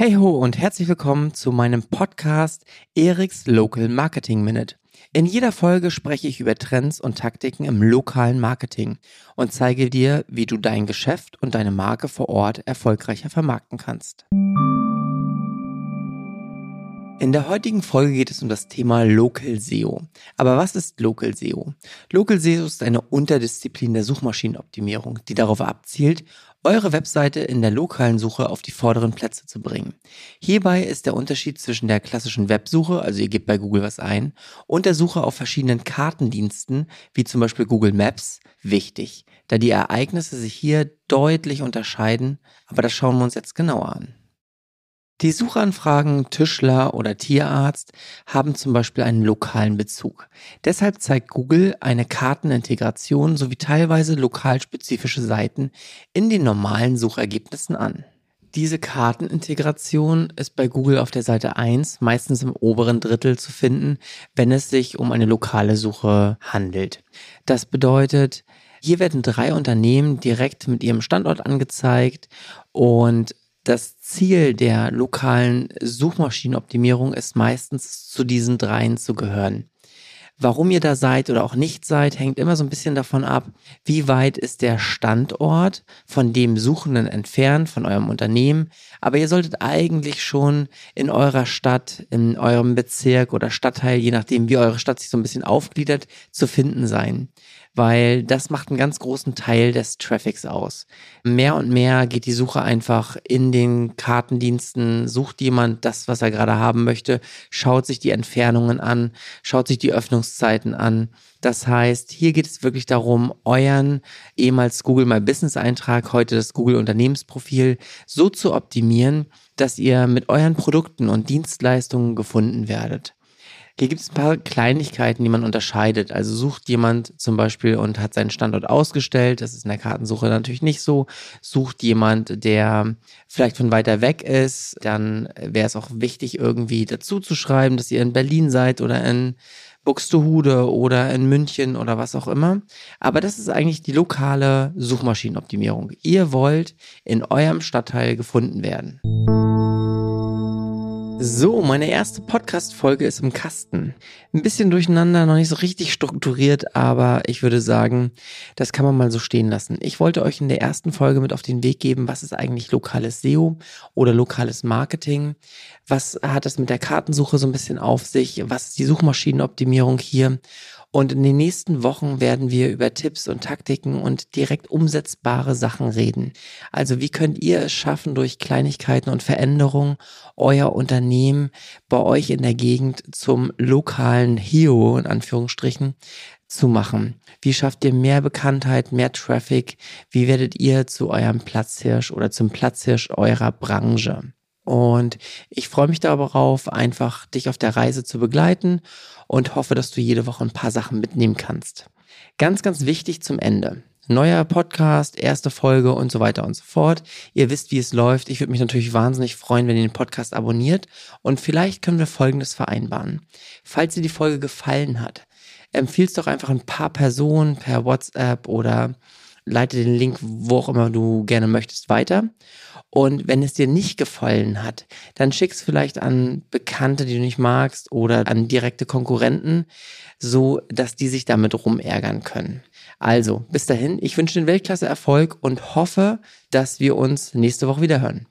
Hey ho und herzlich willkommen zu meinem Podcast Eriks Local Marketing Minute. In jeder Folge spreche ich über Trends und Taktiken im lokalen Marketing und zeige dir, wie du dein Geschäft und deine Marke vor Ort erfolgreicher vermarkten kannst. In der heutigen Folge geht es um das Thema Local SEO. Aber was ist Local SEO? Local SEO ist eine Unterdisziplin der Suchmaschinenoptimierung, die darauf abzielt, eure Webseite in der lokalen Suche auf die vorderen Plätze zu bringen. Hierbei ist der Unterschied zwischen der klassischen Websuche, also ihr gebt bei Google was ein, und der Suche auf verschiedenen Kartendiensten, wie zum Beispiel Google Maps, wichtig, da die Ereignisse sich hier deutlich unterscheiden, aber das schauen wir uns jetzt genauer an. Die Suchanfragen Tischler oder Tierarzt haben zum Beispiel einen lokalen Bezug. Deshalb zeigt Google eine Kartenintegration sowie teilweise lokalspezifische Seiten in den normalen Suchergebnissen an. Diese Kartenintegration ist bei Google auf der Seite 1 meistens im oberen Drittel zu finden, wenn es sich um eine lokale Suche handelt. Das bedeutet, hier werden drei Unternehmen direkt mit ihrem Standort angezeigt und das Ziel der lokalen Suchmaschinenoptimierung ist meistens zu diesen dreien zu gehören. Warum ihr da seid oder auch nicht seid, hängt immer so ein bisschen davon ab, wie weit ist der Standort von dem Suchenden entfernt, von eurem Unternehmen. Aber ihr solltet eigentlich schon in eurer Stadt, in eurem Bezirk oder Stadtteil, je nachdem, wie eure Stadt sich so ein bisschen aufgliedert, zu finden sein weil das macht einen ganz großen Teil des Traffics aus. Mehr und mehr geht die Suche einfach in den Kartendiensten, sucht jemand das, was er gerade haben möchte, schaut sich die Entfernungen an, schaut sich die Öffnungszeiten an. Das heißt, hier geht es wirklich darum, euren ehemals Google My Business Eintrag, heute das Google Unternehmensprofil, so zu optimieren, dass ihr mit euren Produkten und Dienstleistungen gefunden werdet. Hier gibt es ein paar Kleinigkeiten, die man unterscheidet. Also sucht jemand zum Beispiel und hat seinen Standort ausgestellt, das ist in der Kartensuche natürlich nicht so. Sucht jemand, der vielleicht von weiter weg ist, dann wäre es auch wichtig, irgendwie dazu zu schreiben, dass ihr in Berlin seid oder in Buxtehude oder in München oder was auch immer. Aber das ist eigentlich die lokale Suchmaschinenoptimierung. Ihr wollt in eurem Stadtteil gefunden werden. So, meine erste Podcast-Folge ist im Kasten. Ein bisschen durcheinander, noch nicht so richtig strukturiert, aber ich würde sagen, das kann man mal so stehen lassen. Ich wollte euch in der ersten Folge mit auf den Weg geben, was ist eigentlich lokales SEO oder lokales Marketing? Was hat es mit der Kartensuche so ein bisschen auf sich? Was ist die Suchmaschinenoptimierung hier? Und in den nächsten Wochen werden wir über Tipps und Taktiken und direkt umsetzbare Sachen reden. Also wie könnt ihr es schaffen, durch Kleinigkeiten und Veränderungen euer Unternehmen bei euch in der Gegend zum lokalen Hero in Anführungsstrichen zu machen? Wie schafft ihr mehr Bekanntheit, mehr Traffic? Wie werdet ihr zu eurem Platzhirsch oder zum Platzhirsch eurer Branche? Und ich freue mich darauf, einfach dich auf der Reise zu begleiten und hoffe, dass du jede Woche ein paar Sachen mitnehmen kannst. Ganz, ganz wichtig zum Ende. Neuer Podcast, erste Folge und so weiter und so fort. Ihr wisst, wie es läuft. Ich würde mich natürlich wahnsinnig freuen, wenn ihr den Podcast abonniert. Und vielleicht können wir Folgendes vereinbaren. Falls dir die Folge gefallen hat, empfiehlst doch einfach ein paar Personen per WhatsApp oder leite den Link, wo auch immer du gerne möchtest, weiter. Und wenn es dir nicht gefallen hat, dann schick's vielleicht an Bekannte, die du nicht magst oder an direkte Konkurrenten, so dass die sich damit rumärgern können. Also, bis dahin, ich wünsche den Weltklasse Erfolg und hoffe, dass wir uns nächste Woche wieder hören.